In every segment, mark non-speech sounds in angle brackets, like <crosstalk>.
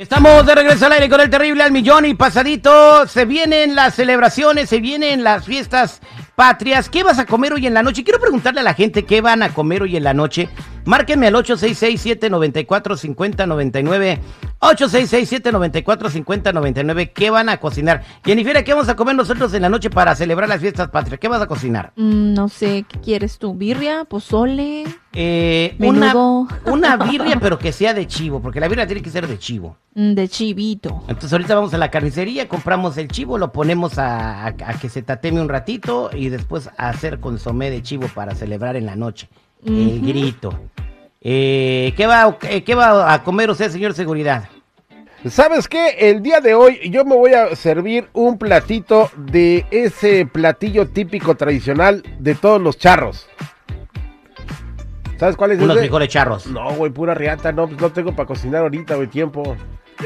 Estamos de regreso al aire con el terrible al millón y pasadito. Se vienen las celebraciones, se vienen las fiestas patrias. ¿Qué vas a comer hoy en la noche? Quiero preguntarle a la gente qué van a comer hoy en la noche. Márquenme al 866-794-5099. 866-794-5099. ¿Qué van a cocinar? Jennifer, ¿qué vamos a comer nosotros en la noche para celebrar las fiestas patrias? ¿Qué vas a cocinar? Mm, no sé, ¿qué quieres tú? ¿Birria? ¿Pozole? Eh, una, <laughs> una birria, pero que sea de chivo, porque la birria tiene que ser de chivo. Mm, de chivito. Entonces ahorita vamos a la carnicería, compramos el chivo, lo ponemos a, a- a que se tateme un ratito y después a hacer consomé de chivo para celebrar en la noche. El grito. Eh, ¿qué, va, ¿Qué va a comer usted, señor Seguridad? ¿Sabes qué? El día de hoy yo me voy a servir un platito de ese platillo típico tradicional de todos los charros. ¿Sabes cuál es Unos ese? frijoles charros. No, güey, pura riata, no, pues no tengo para cocinar ahorita, güey, tiempo.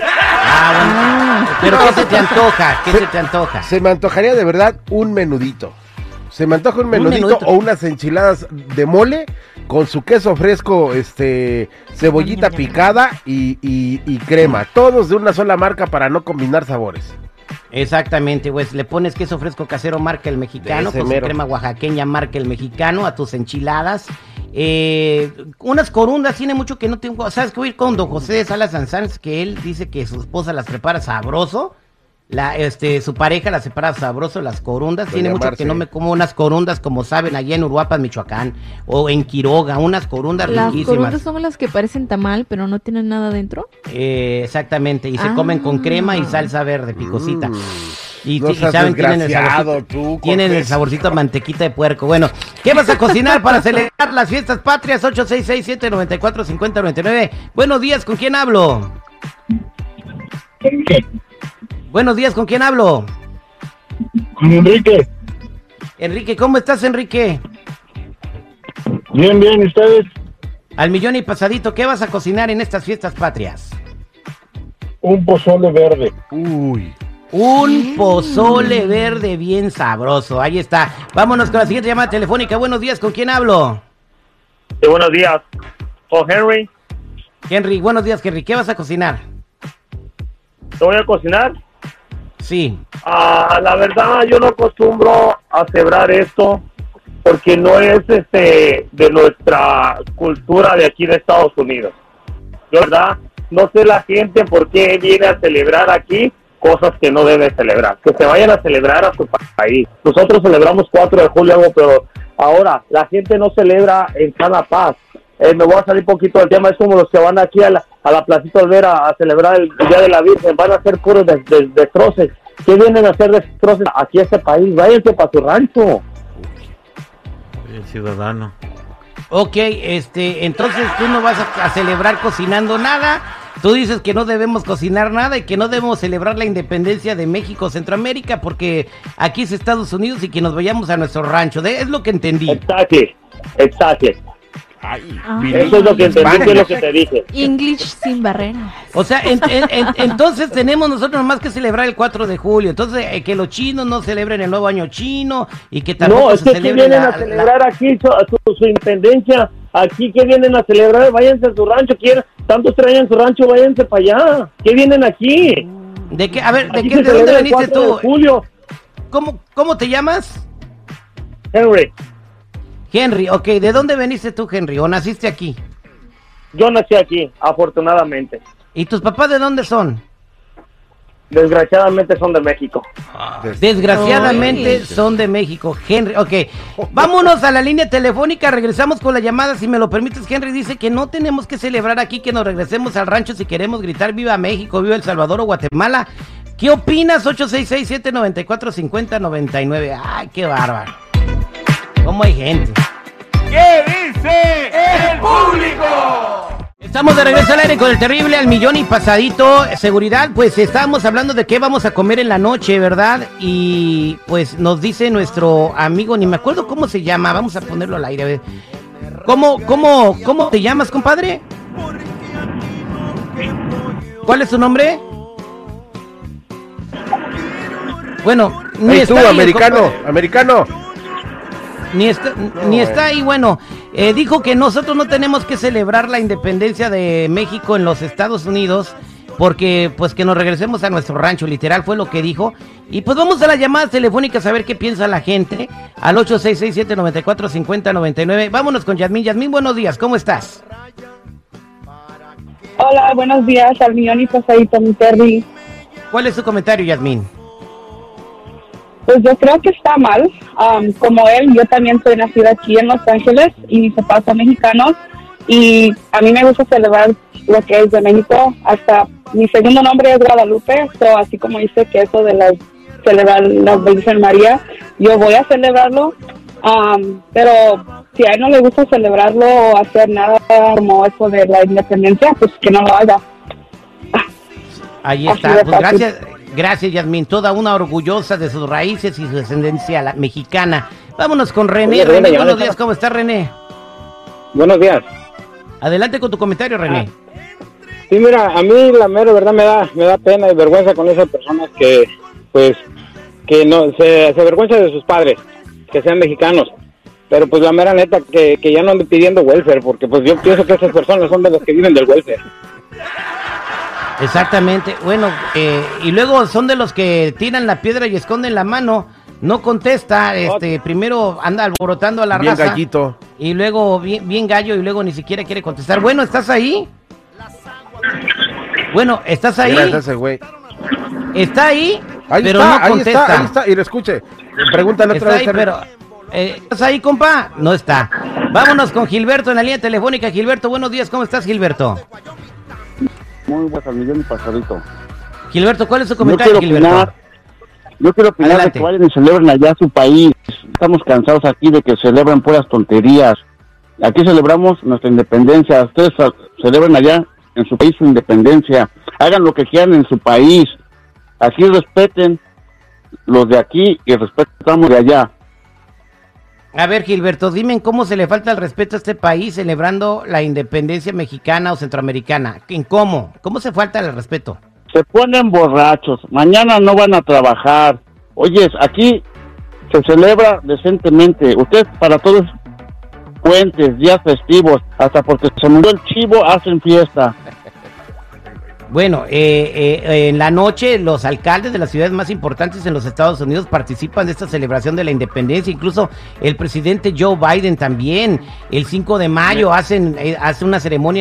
Ah, bueno. ¿Pero qué se te antoja? ¿Qué se te antoja? Se me antojaría de verdad un menudito. Se me antoja un menudito, menudito. o unas enchiladas de mole con su queso fresco, este, cebollita picada y, y- y crema. Todos de una sola marca para no combinar sabores. Exactamente, pues le pones queso fresco casero marca el mexicano, con su mero. crema oaxaqueña marca el mexicano, a tus enchiladas. Eh, unas corundas, tiene mucho que no tengo. ¿Sabes que voy a ir con don José de Salas Sanzanz? Que él dice que su esposa las prepara sabroso. La, este, su pareja las prepara sabroso, las corundas. Doña tiene mucho Marce. que no me como unas corundas como saben allá en Uruapan, Michoacán. O en Quiroga, unas corundas Las riquísimas. corundas son las que parecen tamal, pero no tienen nada dentro. Eh, exactamente, y se Ah. comen con crema y salsa verde picosita. Mm. Y, No y seas saben, tienen el saborcito, tú, tienen el saborcito a mantequita de puerco. Bueno, ¿qué vas a cocinar para celebrar las fiestas patrias? 866-794-5099. Buenos días, ¿con quién hablo? Buenos días, ¿con quién hablo? Con Enrique. Enrique, ¿cómo estás, Enrique? Bien, bien, ¿y ustedes? Al millón y pasadito, ¿qué vas a cocinar en estas fiestas patrias? Un pozole verde. Uy. Un pozole verde bien sabroso. Ahí está. Vámonos con la siguiente llamada telefónica. Buenos días, ¿con quién hablo? Sí, buenos días. Oh, Henry, Henry, buenos días, Henry. ¿Qué vas a cocinar? ¿te voy a cocinar? Sí. Ah, la verdad, yo no acostumbro a celebrar esto porque no es este de nuestra cultura de aquí de Estados Unidos. Yo, verdad, no sé la gente por qué viene a celebrar aquí cosas que no debe celebrar. Que se vayan a celebrar a su pa- país. Nosotros celebramos 4 de julio, pero ahora la gente no celebra en sana paz. Eh, me voy a salir poquito del tema, es como los que van aquí a la, a la Placita Olvera a celebrar el Día de la Virgen, van a hacer puros des- des- destroces. ¿Qué vienen a hacer destroces aquí a este país? Váyanse para su rancho. El ciudadano. Ok, este, entonces tú no vas a, a celebrar cocinando nada. Tú dices que no debemos cocinar nada y que no debemos celebrar la independencia de México, Centroamérica, porque aquí es Estados Unidos y que nos vayamos a nuestro rancho. De- es lo que entendí. Exactly, exactly. Ay, Ah. Eso es lo que entendí, que es lo que te dije. English sin barreras. O sea, en- en- en- entonces tenemos nosotros más que celebrar el 4 de julio. Entonces, eh, que los chinos no celebren el nuevo año chino y que tampoco No, es se que vienen la- a celebrar aquí su, su- su independencia. Aquí que vienen a celebrar, váyanse a su rancho. Quieren, tanto traen su rancho, váyanse para allá. ¿Qué vienen aquí? ¿De qué? A ver, ¿de, qué, ¿de dónde veniste 4 de tú? julio, ¿Cómo, ¿Cómo te llamas? Henry. Henry, ok, ¿de dónde veniste tú, Henry? ¿O naciste aquí? Yo nací aquí, afortunadamente. ¿Y tus papás de dónde son? Desgraciadamente son de México. Desgraciadamente Ay. son de México. Henry, ok. Vámonos a la línea telefónica, regresamos con la llamada, si me lo permites. Henry dice que no tenemos que celebrar aquí, que nos regresemos al rancho si queremos gritar viva México, viva El Salvador o Guatemala. ¿Qué opinas? 866-794-5099. Ay, qué bárbaro. ¿Cómo hay gente? ¿Qué dice el público? Estamos de regreso al aire con el terrible al millón y pasadito. Seguridad, pues estábamos hablando de qué vamos a comer en la noche, ¿verdad? Y pues nos dice nuestro amigo, ni me acuerdo cómo se llama, vamos a ponerlo al aire. a ver. ¿Cómo, cómo, cómo te llamas, compadre? ¿Cuál es tu nombre? Bueno, ni Hey, tú, está ahí el americano, americano. Ni está, ni está ahí, bueno, eh, dijo que nosotros no tenemos que celebrar la independencia de México en los Estados Unidos porque pues que nos regresemos a nuestro rancho, literal fue lo que dijo. Y pues vamos a las llamadas telefónicas a ver qué piensa la gente al 8667-945099. Vámonos con Yasmín. Yasmín, buenos días, ¿cómo estás? Hola, buenos días al millón y pasadito, mi Terry. ¿Cuál es tu comentario, Yasmín? Pues yo creo que está mal. Am, como él, yo también soy nacida aquí en Los Ángeles y mis papás son mexicanos. Y a mí me gusta celebrar lo que es de México. Hasta mi segundo nombre es Guadalupe, so, así como dice que eso de las, celebrar la Virgen María, yo voy a celebrarlo. Am, pero si a él no le gusta celebrarlo o hacer nada como eso de la independencia, pues que no lo haga. Ahí está. Pues gracias, gracias, Yasmín. Toda una orgullosa de sus raíces y su descendencia la- mexicana. Vámonos con René. Oye, René, René, buenos días, ¿cómo está René? Buenos días. Adelante con tu comentario, René. Sí, mira, a mí la mera verdad me da, me da pena y vergüenza con esas personas que, pues, que no se, se avergüenza de sus padres, que sean mexicanos. Pero pues la mera neta que, que ya no ande pidiendo welfare, porque pues yo pienso que esas personas son de las que viven del welfare. Exactamente. Bueno, eh, y luego son de los que tiran la piedra y esconden la mano. No contesta, este, primero anda alborotando a la Bien raza. gallito. Y luego bien, bien gallo y luego ni siquiera quiere contestar. Bueno, ¿estás ahí? Bueno, ¿estás ahí? Ese güey. Está ahí, Ahí pero está, no ahí contesta. está, ahí está. Y lo escuche. Pregúntale otra Está vez. ahí, pero... eh, ¿Estás ahí, compa? No está. Vámonos con Gilberto en la línea telefónica. Gilberto, buenos días. ¿Cómo estás, Gilberto? Muy y pasadito. Gilberto, ¿cuál es tu comentario, Gilberto? yo quiero opinar de Adelante. que vayan y celebren allá su país. Estamos cansados aquí de que celebren puras tonterías. Aquí celebramos nuestra independencia. Ustedes celebren allá en su país su independencia. Hagan lo que quieran en su país. Aquí respeten los de aquí y respetamos de allá. A ver, Gilberto, dime cómo se le falta el respeto a este país celebrando la independencia mexicana o centroamericana. ¿En cómo? ¿Cómo se falta el respeto? Se ponen borrachos. Mañana no van a trabajar. Oyes, aquí se celebra decentemente. Ustedes para todos puentes, días festivos, hasta porque se murió el chivo, hacen fiesta. Bueno, eh, eh, en la noche los alcaldes de las ciudades más importantes en los Estados Unidos participan de esta celebración de la independencia, incluso el presidente Joe Biden también. El 5 de mayo hacen eh, hace una ceremonia